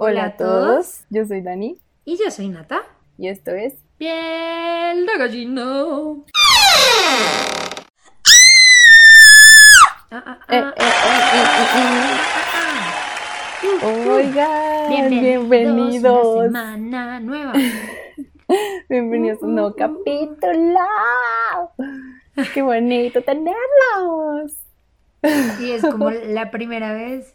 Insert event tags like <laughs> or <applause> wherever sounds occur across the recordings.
Hola a todos, yo soy Dani y yo soy Nata. Y esto es Piel de gallino. Oigan, bienvenidos. semana nueva. <laughs> bienvenidos a un nuevo capítulo. Qué bonito tenerlos. Y es como la primera vez.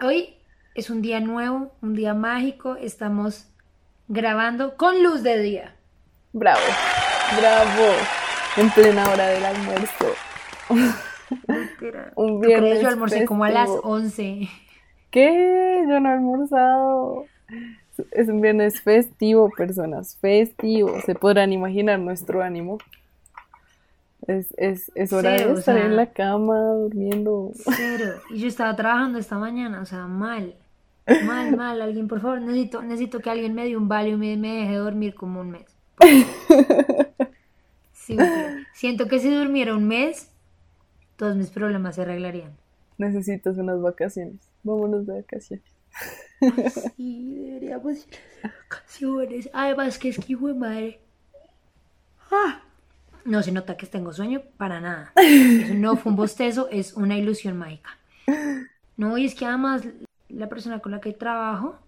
Hoy es un día nuevo, un día mágico. Estamos grabando con luz de día. Bravo, bravo. En plena hora del almuerzo. <laughs> un viernes. Yo almorcé como a las 11. ¿Qué? Yo no he almorzado. Es un viernes festivo, personas, festivo. Se podrán imaginar nuestro ánimo. Es, es, es hora de estar en la cama, durmiendo. Cero. Y yo estaba trabajando esta mañana, o sea, mal. Mal, <laughs> mal, alguien, por favor, necesito, necesito que alguien me dé un valio y me, deje dormir como un mes. <laughs> Siento que si durmiera un mes, todos mis problemas se arreglarían. Necesitas unas vacaciones. Vámonos de vacaciones. <laughs> sí, deberíamos ir a vacaciones. Además que es que hijo de madre. Ah. No se nota que tengo sueño para nada. Eso no fue un bostezo, es una ilusión mágica. No, y es que además la persona con la que trabajo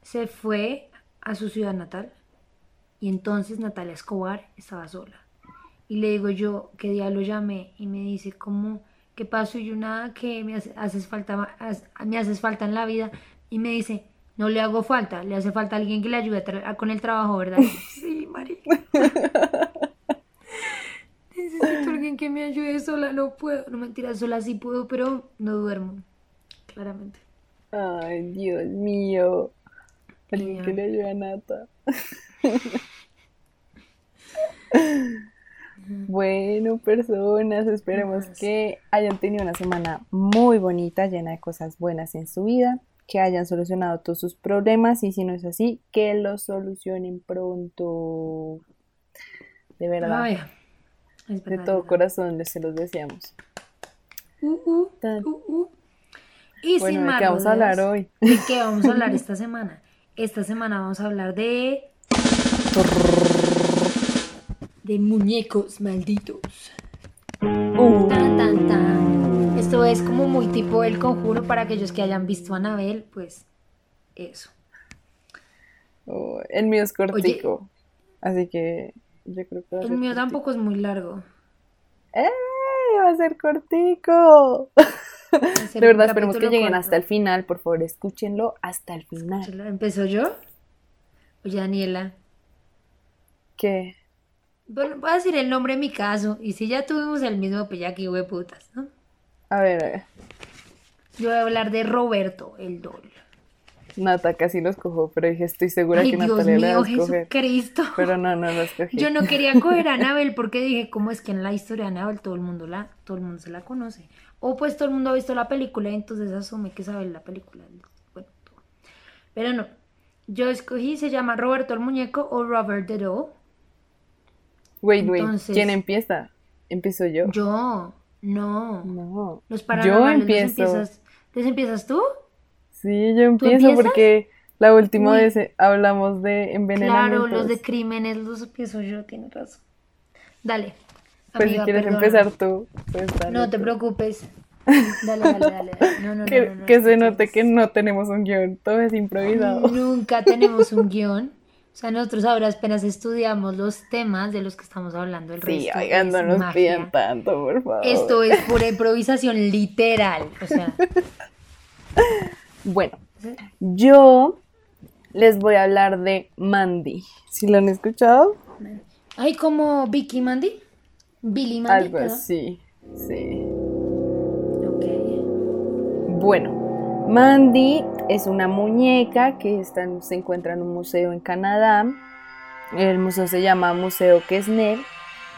se fue a su ciudad natal y entonces Natalia Escobar estaba sola. Y le digo yo, ¿qué día lo llamé? Y me dice, ¿cómo? ¿Qué pasó? Y yo, nada, que me haces falta, me haces falta en la vida. Y me dice, no le hago falta, le hace falta alguien que le ayude con el trabajo, ¿verdad? sí, María. <laughs> Alguien que me ayude sola, no puedo. No mentira, sola sí puedo, pero no duermo, claramente. Ay, Dios mío. Alguien que le ayude a Nata. bueno, personas, esperemos que hayan tenido una semana muy bonita, llena de cosas buenas en su vida, que hayan solucionado todos sus problemas y si no es así, que los solucionen pronto. De verdad. De todo corazón les se los deseamos. Uh, uh, uh, y bueno, sin ¿de qué vamos a hablar hoy? ¿De qué vamos a hablar esta semana? Esta semana vamos a hablar de... De muñecos malditos. Uh. Tan, tan, tan. Esto es como muy tipo el conjuro para aquellos que hayan visto a Anabel, pues eso. Oh, el mío es cortico, así que yo creo que... el mío tampoco es muy largo. ¡Eh! Va a ser cortico. De verdad, esperemos que lleguen hasta el final. Por favor, escúchenlo hasta el final. ¿Empezó yo? Oye, Daniela. ¿Qué? Bueno, voy a decir el nombre en mi caso. Y si ya tuvimos el mismo, pues ya que putas, ¿no? A ver, a ver. Yo voy a hablar de Roberto, el Dol. Nata casi lo escojo, pero dije, estoy segura que Natalia le va a escoger. Jesucristo. Pero no, no lo escogí. Yo no quería <laughs> coger a Anabel porque dije, ¿cómo es que en la historia de Anabel todo el mundo la, todo el mundo se la conoce? O pues todo el mundo ha visto la película y entonces asume que sabe la película. Bueno, Pero no. Yo escogí, se llama Roberto el Muñeco o Robert the Doll. Wait, wait. ¿Quién empieza? ¿Empiezo yo? Yo. No. No. Los yo empiezo. Empiezas, empiezas tú? Sí, yo empiezo porque la última vez eh, hablamos de envenenamientos. Claro, los de crímenes los empiezo yo, tienes razón. Dale. Pues si quieres empezar tú, pues No te preocupes. <laughs> Dale, dale, dale. No, no, que, no, que se note que no tenemos un guion, todo es improvisado. Nunca tenemos un guion. O sea, nosotros ahora apenas estudiamos los temas de los que estamos hablando. El sí, oigan, no nos piden tanto, por favor. Esto es pura improvisación literal. O sea. <laughs> Bueno, yo les voy a hablar de Mandy. ¿Sí lo han escuchado? Ay, como Vicky Mandy. Billy Mandy. Algo así, sí. Ok. Bueno, Mandy es una muñeca que está, se encuentra en un museo en Canadá. El museo se llama Museo Kessner.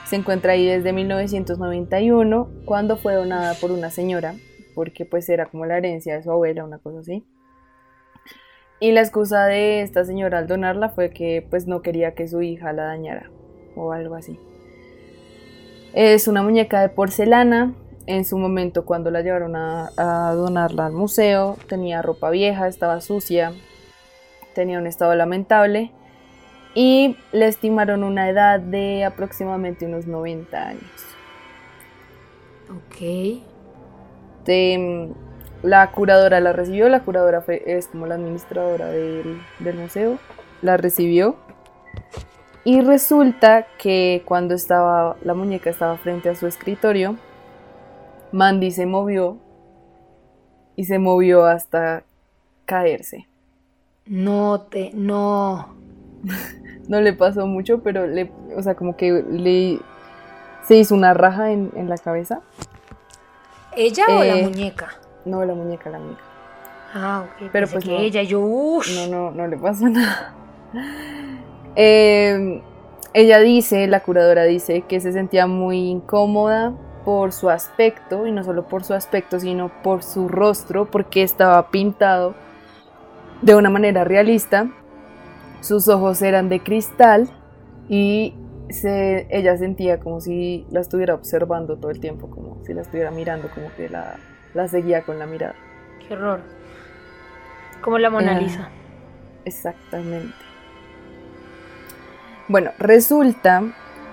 Se encuentra ahí desde 1991, cuando fue donada por una señora, porque pues era como la herencia de su abuela, una cosa así. Y la excusa de esta señora al donarla fue que pues no quería que su hija la dañara o algo así. Es una muñeca de porcelana, en su momento cuando la llevaron a, a donarla al museo tenía ropa vieja, estaba sucia, tenía un estado lamentable y le estimaron una edad de aproximadamente unos 90 años. Ok. De, la curadora la recibió, la curadora fue, es como la administradora del, del museo, la recibió y resulta que cuando estaba la muñeca estaba frente a su escritorio, Mandy se movió y se movió hasta caerse. No te, no. <laughs> no le pasó mucho, pero le, o sea, como que le se hizo una raja en, en la cabeza. ¿Ella o la Eh, muñeca? No, la muñeca, la muñeca. Ah, ok. pero pues que no. ella, yo. No, no, no le pasó <laughs> nada. Eh, ella dice, la curadora dice, que se sentía muy incómoda por su aspecto, y no solo por su aspecto, sino por su rostro, porque estaba pintado de una manera realista. Sus ojos eran de cristal y se, ella sentía como si la estuviera observando todo el tiempo, como si la estuviera mirando, como que la, la seguía con la mirada. Qué horror. Como la Mona Ah. Lisa. Exactamente. Bueno, resulta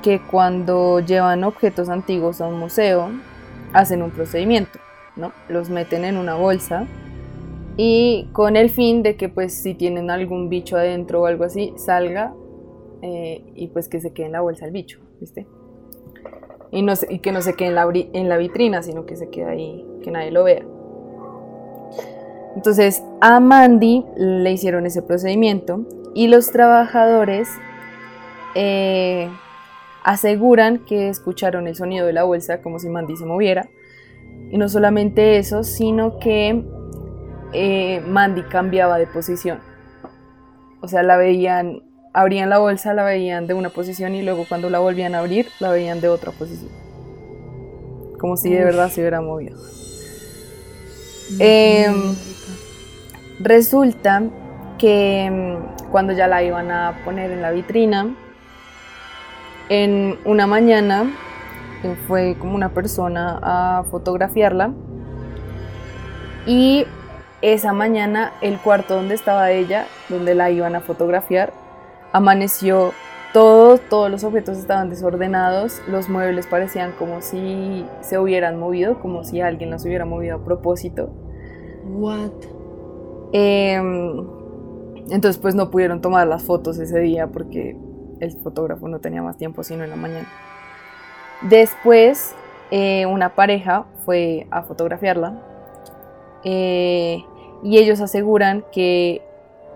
que cuando llevan objetos antiguos a un museo, hacen un procedimiento, ¿no? Los meten en una bolsa y con el fin de que pues si tienen algún bicho adentro o algo así, salga eh, y pues que se quede en la bolsa el bicho, ¿viste? Y, no que no se quede en la, bri- en la vitrina, sino que se quede ahí, que nadie lo vea. Entonces a Mandy le hicieron ese procedimiento y los trabajadores eh, aseguran que escucharon el sonido de la bolsa como si Mandy se moviera. Y no solamente eso, sino que eh, Mandy cambiaba de posición. O sea, la veían, abrían la bolsa, la veían de una posición y luego cuando la volvían a abrir, la veían de otra posición. Como si de verdad se hubiera movido. Em, Resulta que mm, cuando ya la iban a poner en la vitrina, en una mañana eh, fue como una persona a fotografiarla y esa mañana el cuarto donde estaba ella, donde la iban a fotografiar, amaneció todo, todos los objetos estaban desordenados, los muebles parecían como si se hubieran movido, como si alguien los hubiera movido a propósito. What? Em, entonces pues no pudieron tomar las fotos ese día porque el fotógrafo no tenía más tiempo sino en la mañana. Después eh, una pareja fue a fotografiarla eh, y ellos aseguran que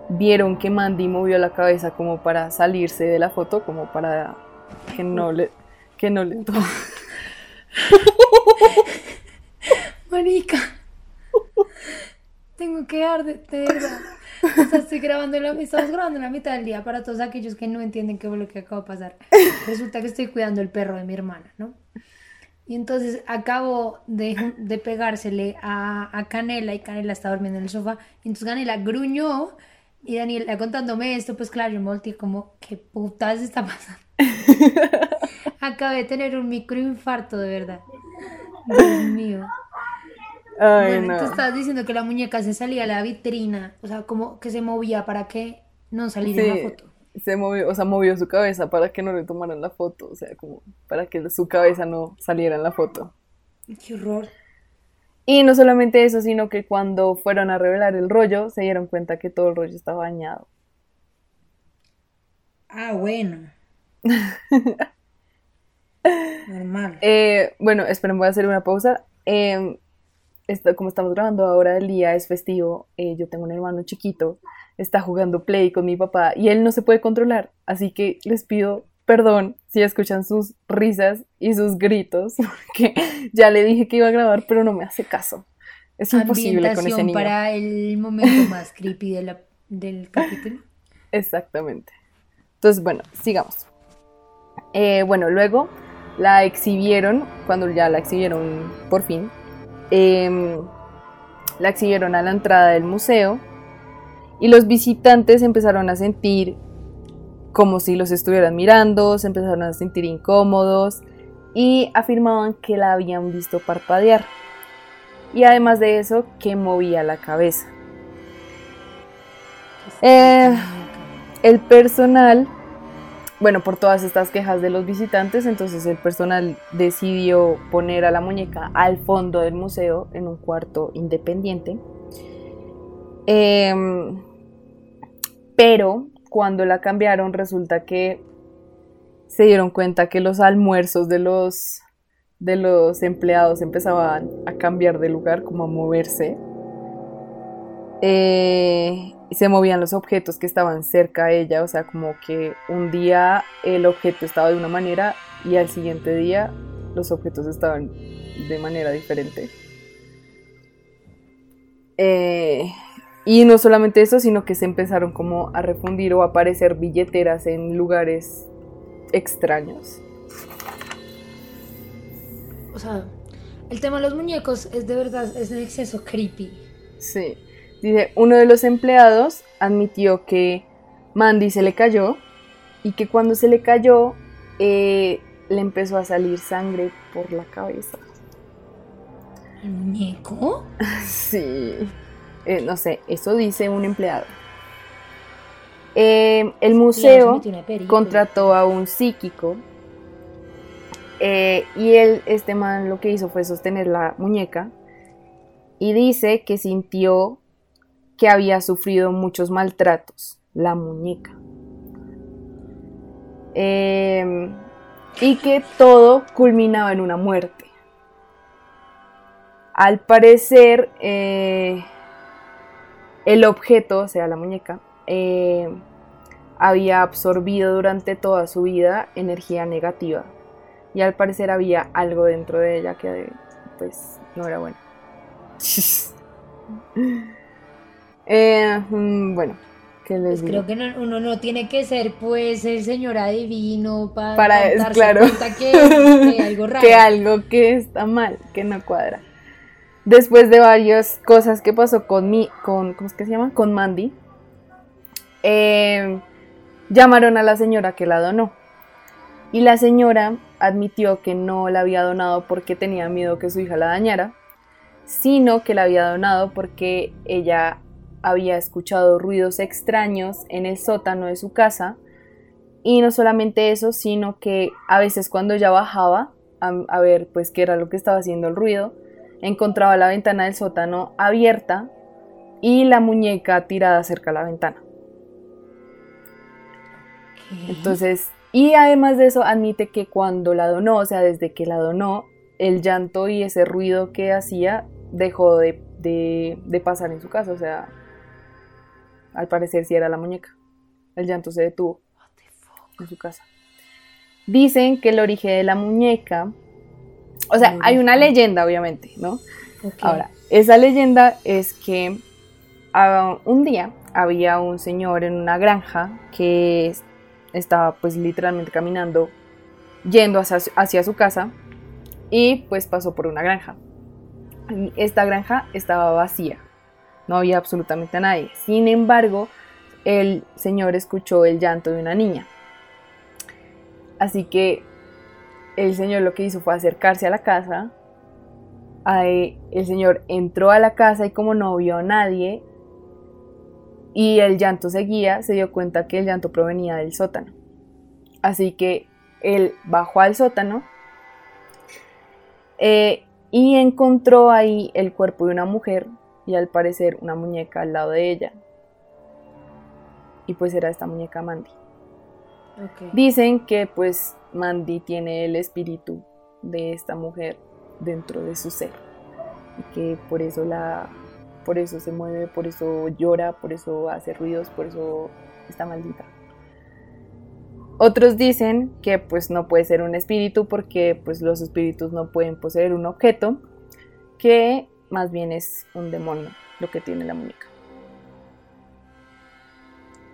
vieron que Mandy movió la cabeza como para salirse de la foto, como para que no le, que no le. <laughs> Marica. Tengo que dar de. O sea, estoy grabando la, estamos grabando la mitad del día para todos aquellos que no entienden qué fue lo que acaba de pasar. Resulta que estoy cuidando el perro de mi hermana, ¿no? Y entonces acabo de, de pegársele a, a Canela y Canela está durmiendo en el sofá. Y entonces Canela gruñó y Daniela contándome esto, pues claro, yo me volteé como, ¿qué putas está pasando? <laughs> Acabé de tener un microinfarto, de verdad. Dios mío. Ay, Bueno, no. tú estabas diciendo que la muñeca se salía a la vitrina, o sea, como que se movía para que no saliera en Sí, la foto. se movió, o sea, movió su cabeza para que no le tomaran la foto, o sea, como para que su cabeza no saliera en la foto. Qué horror. Y no solamente eso, sino que cuando fueron a revelar el rollo, se dieron cuenta que todo el rollo estaba dañado. Ah, bueno. <laughs> Normal. Eh, bueno, esperen, voy a hacer una pausa. Eh, esto- como estamos grabando ahora, el día es festivo. eh, yo tengo un hermano chiquito, está jugando Play con mi papá y él no se puede controlar. Así que les pido perdón si escuchan sus risas y sus gritos, <laughs> porque ya le dije que iba a grabar, pero no me hace caso. Es imposible con ese niño. para el momento más creepy de la- del capítulo. Exactamente. Entonces, bueno, sigamos. Eh, bueno, luego la exhibieron, cuando ya la exhibieron por fin, em, la exhibieron a la entrada del museo y los visitantes empezaron a sentir como si los estuvieran mirando, se empezaron a sentir incómodos y afirmaban que la habían visto parpadear. Y además de eso, que movía la cabeza. Eh, el personal, bueno, por todas estas quejas de los visitantes, entonces el personal decidió poner a la muñeca al fondo del museo en un cuarto independiente. Em, pero cuando la cambiaron resulta que se dieron cuenta que los almuerzos de los, de los empleados empezaban a cambiar de lugar, como a moverse. Eh, se movían los objetos que estaban cerca a ella, o sea, como que un día el objeto estaba de una manera y al siguiente día los objetos estaban de manera diferente. Eh, y no solamente eso, sino que se empezaron como a refundir o a aparecer billeteras en lugares extraños. O sea, el tema de los muñecos es de verdad, es de exceso creepy. Sí. Dice, uno de los empleados admitió que Mandy se le cayó y que cuando se le cayó eh, le empezó a salir sangre por la cabeza. ¿El muñeco? <laughs> sí. Eh, no sé, eso dice un empleado. Eh, el museo contrató a un psíquico y él, este man, lo que hizo fue sostener la muñeca y dice que sintió que había sufrido muchos maltratos, la muñeca. Em, y que todo culminaba en una muerte. Al parecer, eh, el objeto, o sea, la muñeca, eh, había absorbido durante toda su vida energía negativa. Y al parecer había algo dentro de ella que pues no era bueno. <laughs> Eh, mm, bueno, ¿qué les pues creo que uno no tiene que ser pues el señor adivino para, para darse claro. cuenta que, que, algo <laughs> raro. que algo que está mal, que no cuadra. Después de varias cosas que pasó con mi, con, ¿cómo es que se llama? Con Mandy, eh, llamaron a la señora que la donó. Y la señora admitió que no la había donado porque tenía miedo que su hija la dañara, sino que la había donado porque ella había escuchado ruidos extraños en el sótano de su casa y no solamente eso, sino que a veces cuando ella bajaba a, ver pues qué era lo que estaba haciendo el ruido, encontraba la ventana del sótano abierta y la muñeca tirada cerca de la ventana. Entonces, y además de eso admite que cuando la donó, o sea, desde que la donó, el llanto y ese ruido que hacía dejó de, de pasar en su casa, o sea, al parecer sí era la muñeca. El llanto se detuvo en su casa. Dicen que el origen de la muñeca, o sea, hay una leyenda obviamente, ¿no? Ahora, esa leyenda es que ah, un día había un señor en una granja que estaba pues literalmente caminando yendo hacia, hacia su casa y pues pasó por una granja. Esta granja estaba vacía, no había absolutamente nadie. Sin embargo, el señor escuchó el llanto de una niña. Así que el señor lo que hizo fue acercarse a la casa. el señor entró a la casa y como no vio a nadie y el llanto seguía, se dio cuenta que el llanto provenía del sótano. Así que él bajó al sótano eh, y encontró ahí el cuerpo de una mujer y al parecer una muñeca al lado de ella. Y pues era esta muñeca Mandy. Dicen que pues Mandy tiene el espíritu de esta mujer dentro de su ser y que por eso la por eso se mueve, por eso llora, por eso hace ruidos, por eso está maldita. Otros dicen que pues no puede ser un espíritu porque pues los espíritus no pueden poseer un objeto, que más bien es un demonio lo que tiene la muñeca.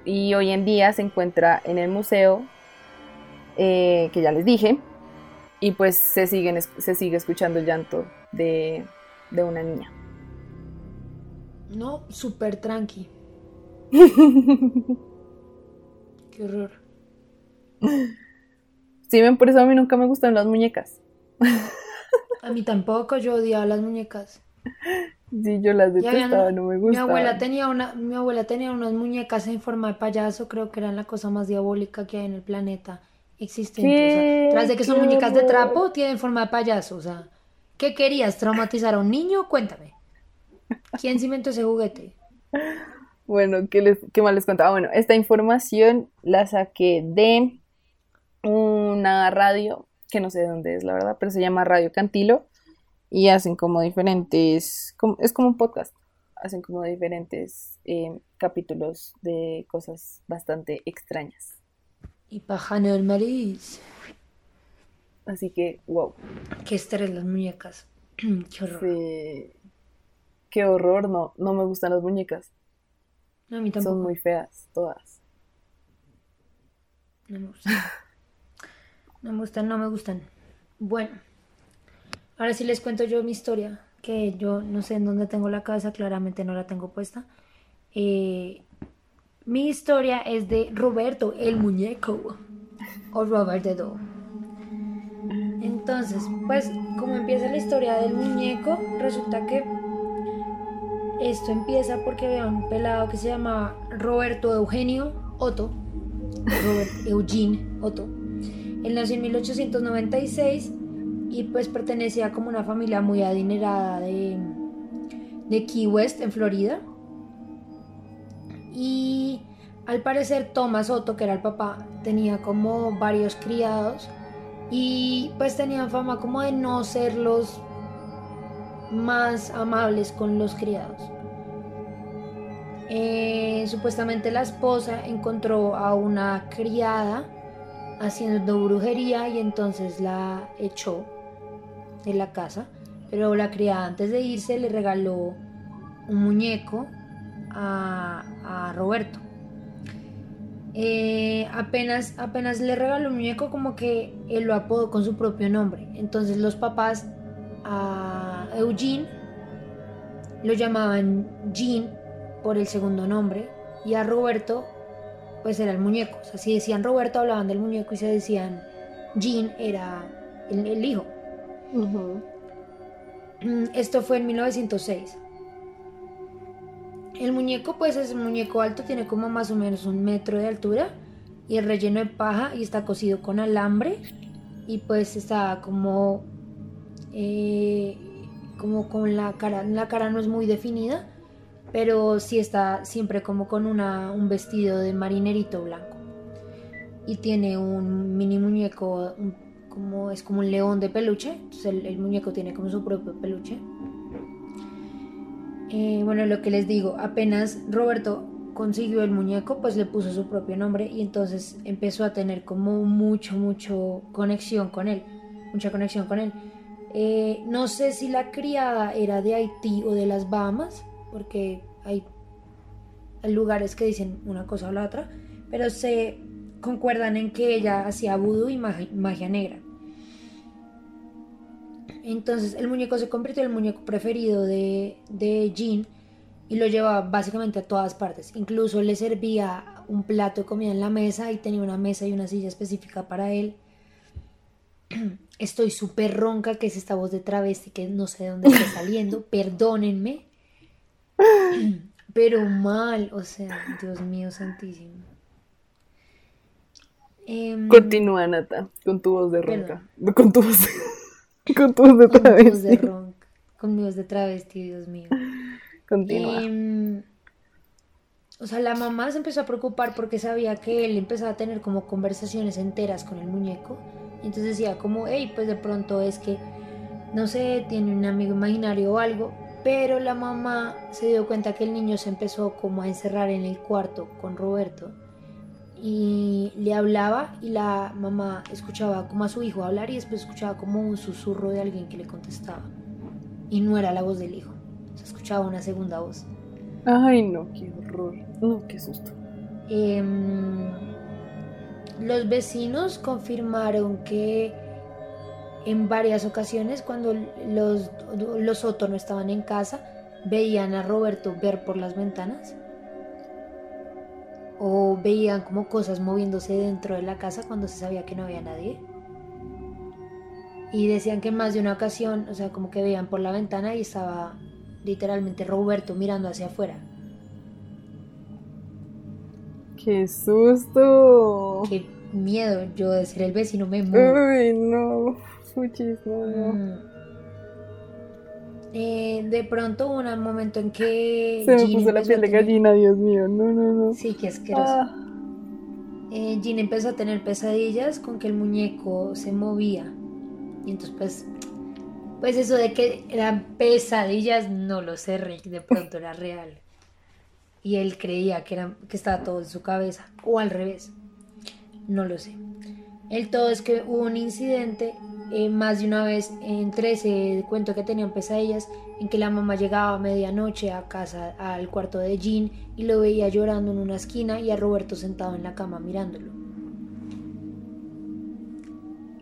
Y hoy en día se encuentra en el museo, eh, que ya les dije, y pues se, siguen, se sigue escuchando el llanto de, de una niña. No, súper tranqui. <laughs> Qué horror. Sí, ven, por eso a mí nunca me gustan las muñecas. A mí tampoco, yo odiaba las muñecas. Sí, yo las habían- detestaba, no me Mi gustaban. abuela tenía una, mi abuela tenía unas muñecas en forma de payaso, creo que eran la cosa más diabólica que hay en el planeta existente. O tras de que son ¡Qué muñecas de trapo, tienen forma de payaso. O sea, ¿qué querías? ¿Traumatizar a un niño? Cuéntame. ¿Quién se inventó ese juguete? Bueno, ¿qué, les, qué más les contaba? Bueno, esta información la saqué de una radio, que no sé de dónde es, la verdad, pero se llama Radio Cantilo y hacen como diferentes, como- es como un podcast, hacen como diferentes eh, capítulos de cosas bastante extrañas. Y pajano del mariz. Así que, wow, Qué estrés las muñecas. <clears throat> Qué horror. sí. qué horror, no, no me gustan las muñecas, No, a mí tampoco. son muy feas, todas. No me gustan. No me gustan, no me gustan. Bueno, ahora sí les cuento yo mi historia, que yo no sé en dónde tengo la cabeza, claramente no la tengo puesta. Eh, mi historia es de Roberto, el muñeco, o Robert the Doll. Entonces, pues, como empieza la historia del muñeco, resulta que esto empieza porque había un pelado que se llamaba Roberto Eugenio Otto, Robert <laughs> Eugene Otto. Él nació en 1896 y pues pertenecía como una familia muy adinerada de, de Key West en Florida. Y al parecer Thomas Otto, que era el papá, tenía como varios criados y pues tenían fama como de no ser los más amables con los criados. Eh, supuestamente la esposa encontró a una criada haciendo brujería y entonces la echó de la casa. Pero la criada antes de irse le regaló un muñeco a, a Roberto. Eh, apenas, apenas le regaló un muñeco como que él lo apodó con su propio nombre. Entonces los papás a Eugene lo llamaban Jean por el segundo nombre y a Roberto pues era el muñeco. O sea, si decían Roberto hablaban del muñeco y si decían Jean era el, el hijo. Mm, Esto fue en 1906. El muñeco pues es un muñeco alto, tiene como más o menos un metro de altura y es relleno de paja y está cosido con alambre y pues está como eh, como con la cara, la cara no es muy definida, pero sí está siempre como con una, un vestido de marinerito blanco y tiene un mini muñeco como es como un león de peluche, entonces el muñeco tiene como su propio peluche. Eh, bueno, lo que les digo, apenas Roberto consiguió el muñeco, pues le puso su propio nombre y entonces empezó a tener como mucho, mucho conexión con él, mucha conexión con él. Eh, no sé si la criada era de Haití o de las Bahamas, porque hay, lugares que dicen una cosa o la otra, pero se concuerdan en que ella hacía vudú y magia negra. Entonces el muñeco se convirtió en el muñeco preferido de, de Jean y lo llevaba básicamente a todas partes. Incluso le servía un plato de comida en la mesa y tenía una mesa y una silla específica para él. <clears throat> Estoy súper ronca, que es esta voz de travesti que no sé de dónde está <laughs> saliendo. Perdónenme. <clears throat> Pero mal, o sea, Dios mío santísimo. Em, Continúa, Nata, con tu voz de Perdón. ronca. Con tu voz, <laughs> con tu voz de con de con voz de travesti, Dios mío. Continúa. Em, o sea, la mamá se empezó a preocupar porque sabía que él empezaba a tener como conversaciones enteras con el muñeco. Y entonces decía como, hey, pues de pronto es que, no sé, tiene un amigo imaginario o algo. Pero la mamá se dio cuenta que el niño se empezó como a encerrar en el cuarto con Roberto. Y le hablaba y la mamá escuchaba como a su hijo hablar y después escuchaba como un susurro de alguien que le contestaba. Y no era la voz del hijo. Se escuchaba una segunda voz. Ay, no, qué horror. No, qué susto. Em, los vecinos confirmaron que en varias ocasiones cuando los, los Soto no estaban en casa, veían a Roberto ver por las ventanas o veían como cosas moviéndose dentro de la casa cuando se sabía que no había nadie. Y decían que en más de una ocasión, o sea, como que veían por la ventana y estaba literalmente Roberto mirando hacia afuera. ¡Qué susto! Qué miedo, yo de ser el vecino me Uy, no, muchísimo, no. Mm. Eh, de pronto hubo un momento en que... Se me Jean puso la piel de tener- gallina, Dios mío, no, no, no. Sí, qué asqueroso. Ah, Eh, Jean empezó a tener pesadillas con que el muñeco se movía. Y entonces, pues, pues eso de que eran pesadillas, no lo sé, Rick, de pronto era real. Y él creía que, era, que estaba todo en su cabeza, o al revés, no lo sé. El todo es que hubo un incidente eh, más de una vez entre ese cuento que tenían pesadillas, en que la mamá llegaba a medianoche a casa, al cuarto de Jean, y lo veía llorando en una esquina y a Roberto sentado en la cama mirándolo.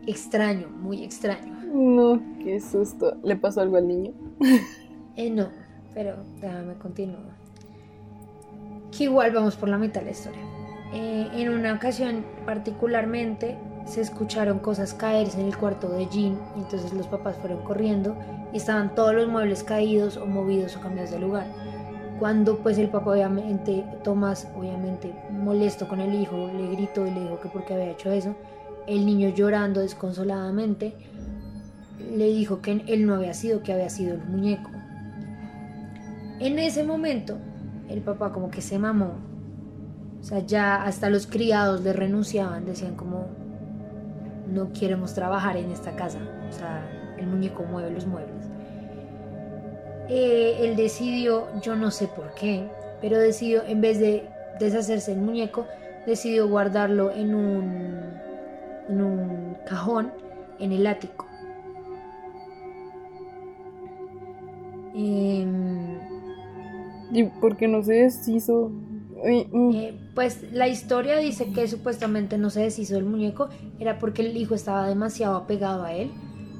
Extraño, muy extraño. no, qué susto. ¿Le pasó algo al niño? Eh, no, pero déjame continuar. Que igual vamos por la mitad de la historia. Eh, en una ocasión particularmente se escucharon cosas caerse en el cuarto de Jean y entonces los papás fueron corriendo y estaban todos los muebles caídos o movidos o cambiados de lugar. Cuando pues el papá obviamente, Tomás obviamente molesto con el hijo, le gritó y le dijo que por qué había hecho eso. El niño llorando desconsoladamente le dijo que él no había sido, que había sido el muñeco. En ese momento, el papá como que se mamó. O sea, ya hasta los criados le renunciaban, decían como, no queremos trabajar en esta casa. O sea, el muñeco mueve los muebles. Eh, él decidió, yo no sé por qué, pero decidió, en vez de deshacerse del muñeco, decidió guardarlo en un, en un cajón en el ático. Em, ¿Y por qué no se deshizo? Mm. Eh, pues la historia dice que supuestamente no se deshizo del muñeco, era porque el hijo estaba demasiado apegado a él,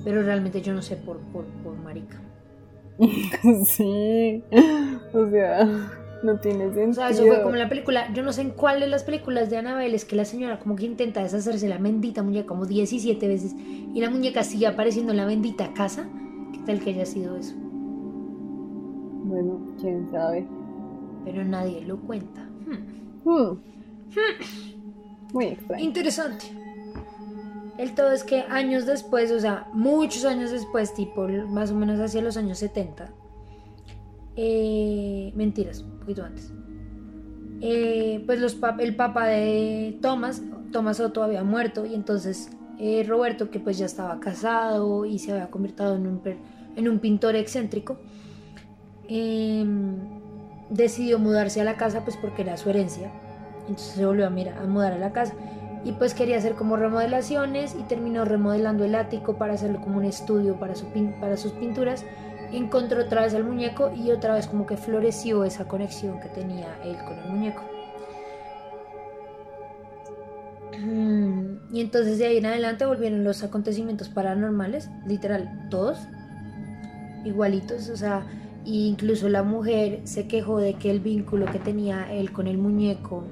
pero realmente yo no sé por, por, por marica. <laughs> sí, o sea, no tiene sentido. O sea, eso fue como la película, yo no sé en cuál de las películas de Annabelle es que la señora como que intenta deshacerse de la bendita muñeca como 17 veces y la muñeca sigue apareciendo en la bendita casa. ¿Qué tal que haya sido eso? Bueno, quién sabe. Pero nadie lo cuenta. Hmm. Muy extraño. Interesante. El todo es que años después, o sea, muchos años después, tipo más o menos hacia los años 70, eh, mentiras, un poquito antes, eh, pues los el papá de Thomas, Thomas Otto había muerto y entonces eh, Roberto, que pues ya estaba casado y se había convertido en un, en un pintor excéntrico, em, decidió mudarse a la casa pues porque era su herencia. Entonces se volvió a, mira- a mudar a la casa. Y pues quería hacer como remodelaciones y terminó remodelando el ático para hacerlo como un estudio para, su para sus pinturas. Encontró otra vez al muñeco y otra vez como que floreció esa conexión que tenía él con el muñeco. Mm, Y entonces de ahí en adelante volvieron los acontecimientos paranormales, literal, todos igualitos, o sea, e incluso la mujer se quejó de que el vínculo que tenía él con el muñeco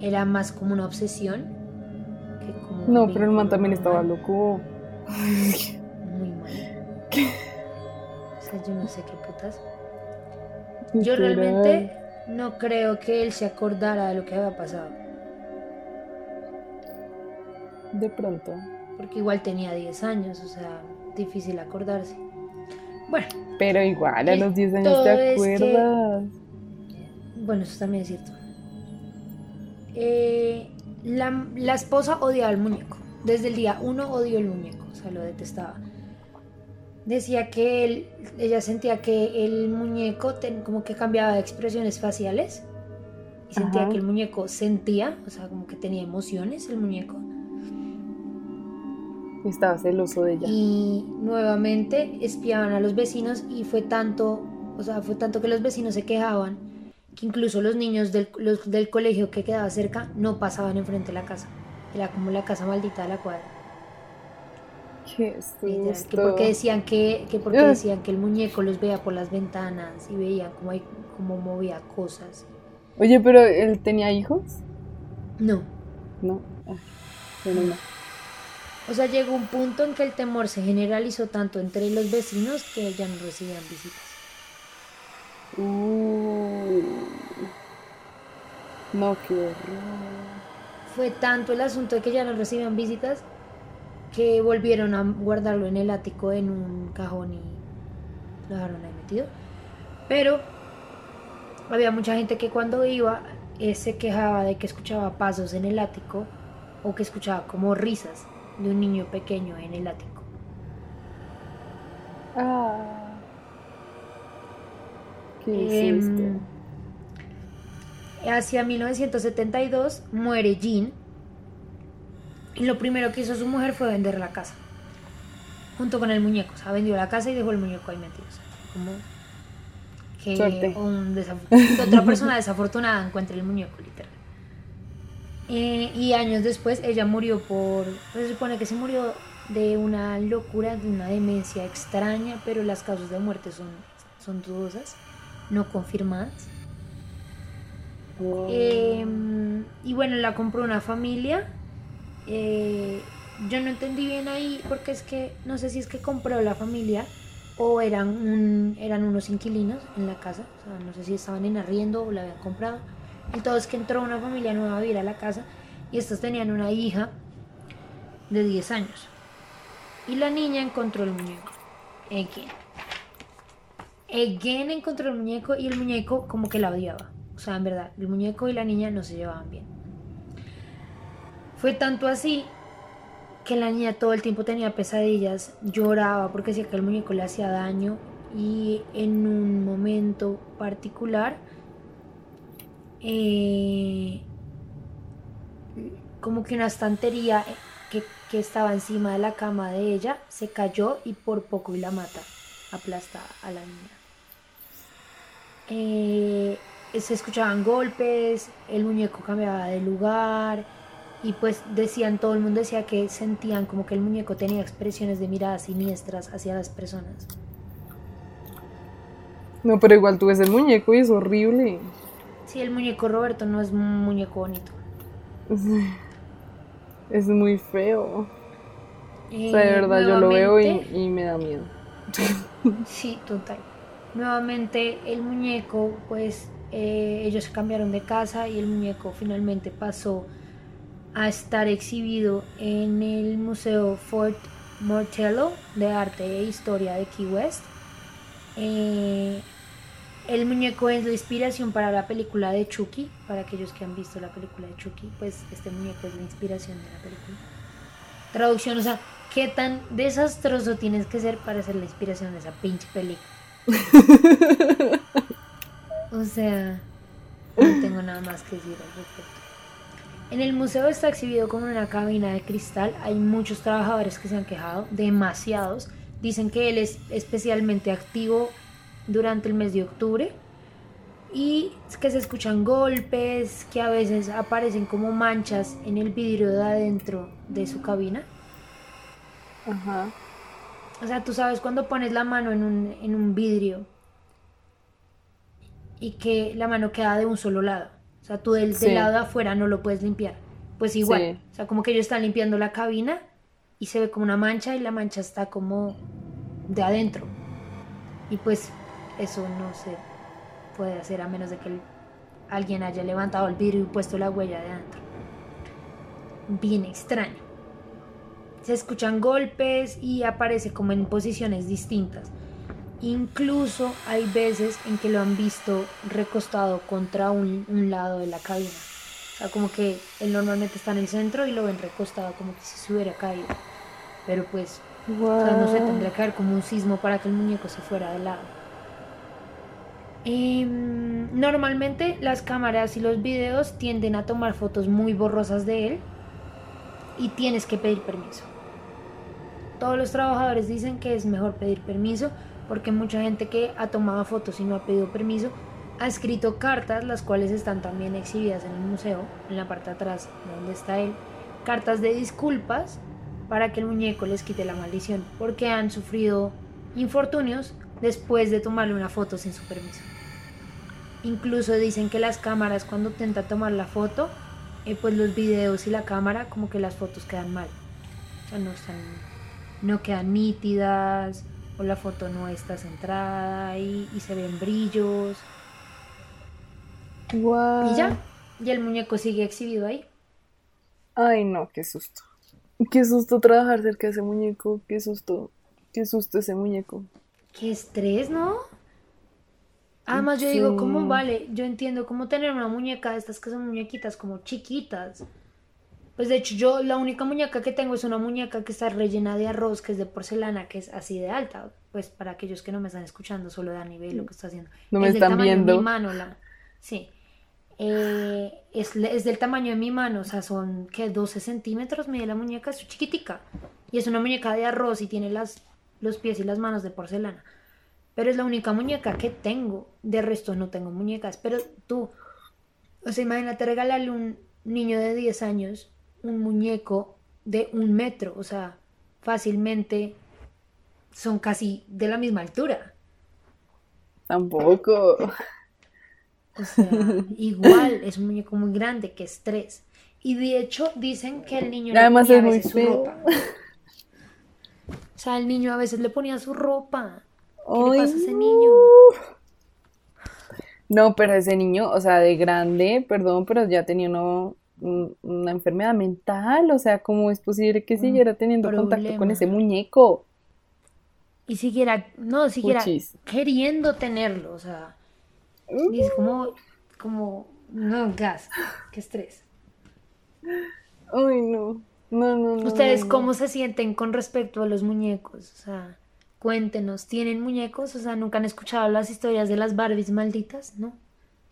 era más como una obsesión que como No, pero el man también estaba loco. Muy mal. <laughs> O sea, yo no sé qué putas. Yo realmente no creo que él se acordara de lo que había pasado, De pronto. porque igual tenía 10 años, o sea, difícil acordarse. Bueno, Pero igual, a los 10 años te que- acuerdas. Bueno, eso también es cierto. Eh, la, la esposa odiaba al muñeco. Desde el día uno odió el muñeco, o sea, lo detestaba. Decía que él, ella sentía que el muñeco ten- como que cambiaba de expresiones faciales y sentía Ajá. que el muñeco sentía, o sea, como que tenía emociones el muñeco. Estaba celoso de ella. Y nuevamente espiaban a los vecinos y fue tanto, o sea, fue tanto que los vecinos se quejaban que incluso los niños del, los- del colegio que quedaba cerca no pasaban enfrente de la casa. Era como la casa maldita de la cuadra. Qué literal, que porque decían que, que porque decían que el muñeco los veía por las ventanas y veían cómo, hay, cómo movía cosas. Oye, pero él tenía hijos? No, No. Ah, bueno, no. O sea, llegó un punto en que el temor se generalizó tanto entre los vecinos que ya no recibían visitas. Uh. no, qué horror. Fue tanto el asunto de que ya no recibían visitas que volvieron a guardarlo en el ático en un cajón y lo dejaron ahí metido. Pero había mucha gente que cuando iba eh, se quejaba de que escuchaba pasos en el ático o que escuchaba como risas de un niño pequeño en el ático. Ah. ¿Qué hiciste? hacia 1972 muere Jean y lo primero que hizo su mujer fue vender la casa junto con el muñeco. O sea, vendió la casa y dejó el muñeco ahí metido. O sea, como un <laughs> que otra persona desafortunada encuentre el muñeco, literal. Eh, y años después ella murió por. Se supone que se murió de una locura, de una demencia extraña, pero las causas de muerte son, son dudosas, no confirmadas. Eh, y bueno, la compró una familia. Eh, yo no entendí bien ahí porque es que no sé si es que compró la familia o eran, un- eran unos inquilinos en la casa. O sea, no sé si estaban en arriendo o la habían comprado. El todo es que entró una familia nueva a vivir a la casa y estos tenían una hija de 10 años. Y la niña encontró el muñeco. Again. Again encontró el muñeco y el muñeco como que la odiaba. O sea, en verdad, el muñeco y la niña no se llevaban bien. Fue tanto así que la niña todo el tiempo tenía pesadillas, lloraba porque decía que el muñeco le hacía daño y en un momento particular eh, como que una estantería que, que estaba encima de la cama de ella se cayó y por poco y la mata, aplasta a la niña. Eh, se escuchaban golpes, el muñeco cambiaba de lugar y pues decían, todo el mundo decía que sentían como que el muñeco tenía expresiones de miradas siniestras hacia las personas. No, pero igual tú ves el muñeco y es horrible. Sí, el muñeco Roberto no es un muñeco bonito. <laughs> Es muy feo. Eh, O sea, de verdad yo lo veo y me da miedo. <laughs> Sí, total. Nuevamente el muñeco, pues eh, ellos se cambiaron de casa y el muñeco finalmente pasó a estar exhibido en el Museo Fort Mortello de Arte e Historia de Key West. Eh, el muñeco es la inspiración para la película de Chucky, para aquellos que han visto la película de Chucky, pues este muñeco es la inspiración de la película. Traducción, o sea, ¿qué tan desastroso tienes que ser para ser la inspiración de esa pinche película? <laughs> O sea, no tengo nada más que decir al respecto. En el museo está exhibido como una cabina de cristal. Hay muchos trabajadores que se han quejado, demasiados. Dicen que él es especialmente activo durante el mes de octubre y que se escuchan golpes, que a veces aparecen como manchas en el vidrio de adentro de su cabina. Ajá. O sea, tú sabes cuando pones la mano en un, en un vidrio y que la mano queda de un solo lado. O sea, tú del, del Sí. lado de afuera no lo puedes limpiar. Pues igual. Sí. O sea, como que ellos están limpiando la cabina y se ve como una mancha y la mancha está como de adentro. Y pues eso no se puede hacer a menos de que alguien haya levantado el vidrio y puesto la huella de adentro. Bien extraño. Se escuchan golpes y aparece como en posiciones distintas. Incluso hay veces en que lo han visto recostado contra un, lado de la cabina. O sea, como que él normalmente está en el centro y lo ven recostado como que si se hubiera caído. Pero pues, no Guau. tendría que haber como un sismo para que el muñeco se fuera de lado. Em, normalmente las cámaras y los videos tienden a tomar fotos muy borrosas de él y tienes que pedir permiso. Todos los trabajadores dicen que es mejor pedir permiso porque mucha gente que ha tomado fotos y no ha pedido permiso ha escrito cartas, las cuales están también exhibidas en el museo, en la parte atrás de donde está él, cartas de disculpas para que el muñeco les quite la maldición, porque han sufrido infortunios después de tomarle una foto sin su permiso. Incluso dicen que las cámaras cuando intenta tomar la foto, eh, pues los videos y la cámara como que las fotos quedan mal. O sea, no están, no quedan nítidas, o la foto no está centrada y, y se ven brillos. Guau. Y ya, y el muñeco sigue exhibido ahí. Ay, no, qué susto. Qué susto trabajar cerca de ese muñeco. Qué susto. Qué susto ese muñeco. Qué estrés, ¿no? Además, yo digo, ¿cómo vale? Yo entiendo cómo tener una muñeca de estas que son muñequitas como chiquitas. Pues de hecho, yo la única muñeca que tengo es una muñeca que está rellena de arroz, que es de porcelana, que es así de alta. Pues para aquellos que no me están escuchando, solo Dani ve lo que está haciendo. No me Es del tamaño de mi mano, la... Sí. Eh, es, es del tamaño de mi mano, o sea, son, ¿qué? 12 centímetros, mide la muñeca, es chiquitica. Y es una muñeca de arroz y tiene las, los pies y las manos de porcelana. Pero es la única muñeca que tengo. De resto no tengo muñecas. Pero tú, o sea, imagínate regalarle a un niño de 10 años un muñeco de un metro. O sea, fácilmente son casi de la misma altura. Tampoco. O sea, igual <laughs> es un muñeco muy grande, que es tres. Y de hecho dicen que el niño le ponía es a muy veces su feo. ropa. O sea, el niño a veces le ponía su ropa. ¿Qué le a ese niño? No, pero ese niño, o sea, de grande, perdón, pero ya tenía uno- un- una enfermedad mental. O sea, ¿cómo es posible que siguiera teniendo contacto con ese muñeco? Y siguiera, no, siguiera Puchis. queriendo tenerlo. O sea, y es como, como, no, gas, qué estrés. Ay, no. No, no, no. ¿Ustedes no, no. cómo se sienten con respecto a los muñecos? O sea, cuéntenos, ¿tienen muñecos? O sea, ¿nunca han escuchado las historias de las Barbies malditas? ¿No?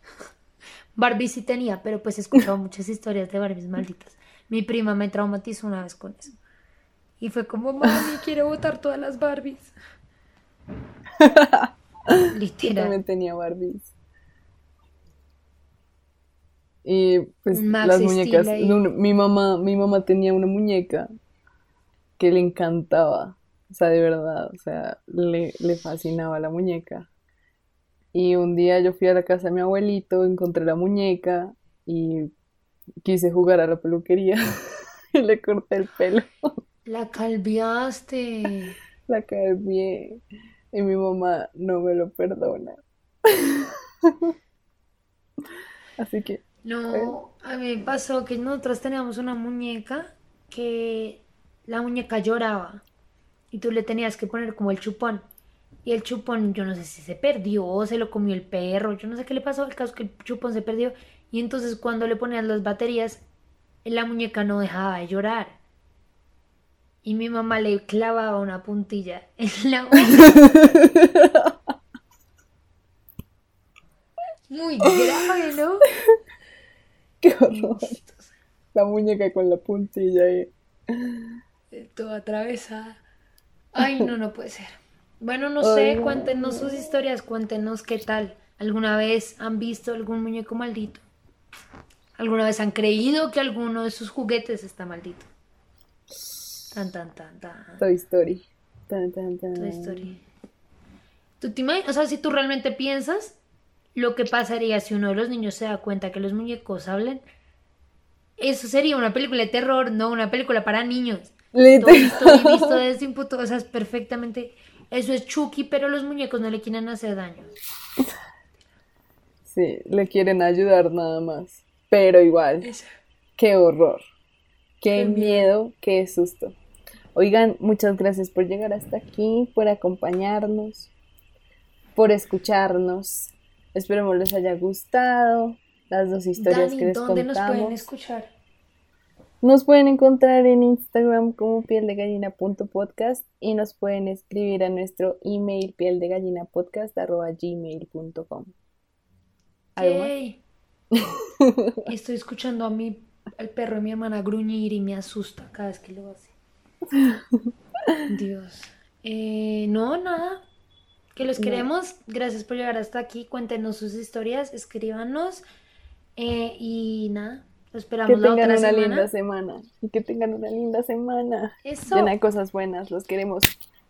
<laughs> Barbie sí tenía, pero pues he escuchado muchas historias de Barbies malditas. Mi prima me traumatizó una vez con eso. Y fue como, mami, quiero botar todas las Barbies. Yo <laughs> Literal. también tenía Barbies. Y pues Max las muñecas, mi mamá, mi mamá tenía una muñeca que le encantaba, o sea, de verdad, o sea, le, le fascinaba la muñeca. Y un día yo fui a la casa de mi abuelito, encontré la muñeca y quise jugar a la peluquería <laughs> y le corté el pelo, La calviaste. <laughs> la bien y mi mamá no me lo perdona. <laughs> Así que No, a mí me pasó que nosotros teníamos una muñeca que la muñeca lloraba y tú le tenías que poner como el chupón. Y el chupón, yo no sé si se perdió o se lo comió el perro, yo no sé qué le pasó, el caso es que el chupón se perdió. Y entonces cuando le ponían las baterías, la muñeca no dejaba de llorar. Y mi mamá le clavaba una puntilla <laughs> en la boca. Muy grave, ¿no? <laughs> qué horror. La muñeca con la puntilla ahí. toda atravesada. Ay, no, <laughs> no puede ser. Bueno, no sé, no. cuéntenos sus historias, cuéntenos qué tal. ¿Alguna vez han visto algún muñeco maldito? ¿Alguna vez han creído que alguno de sus juguetes está maldito? Tan, tan, tan, tan. Toy Story. Tan, tan, tan. Toy Story. ¿Tú te imaginas? O sea, si tú realmente piensas lo que pasaría si uno de los niños se da cuenta que los muñecos hablan, eso sería una película de terror, no una película para niños. Literal. Toy Story visto desde o sea, es perfectamente. Eso es Chucky, pero los muñecos no le quieren hacer daño. Sí, le quieren ayudar nada más. Pero igual, qué horror. Qué Qué miedo, qué susto. Oigan, muchas gracias por llegar hasta aquí, por acompañarnos, por escucharnos. Esperemos les haya gustado las dos historias Dani, que les ¿dónde nos pueden contamos. escuchar? Nos pueden encontrar en Instagram como pieldegallina.podcast y nos pueden escribir a nuestro email pieldegallinapodcast.gmail.com. Yay. <laughs> Estoy escuchando a mi, al perro de mi hermana gruñir y me asusta cada vez que lo hace. Dios. Eh, no, nada. Que los No. queremos. Gracias por llegar hasta aquí. Cuéntenos sus historias, escríbanos. Eh, y nada, esperamos que tengan una linda semana y que tengan una linda semana. Eso. Llena de cosas buenas, los queremos.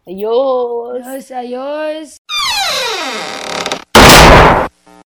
Adiós. Adiós, adiós.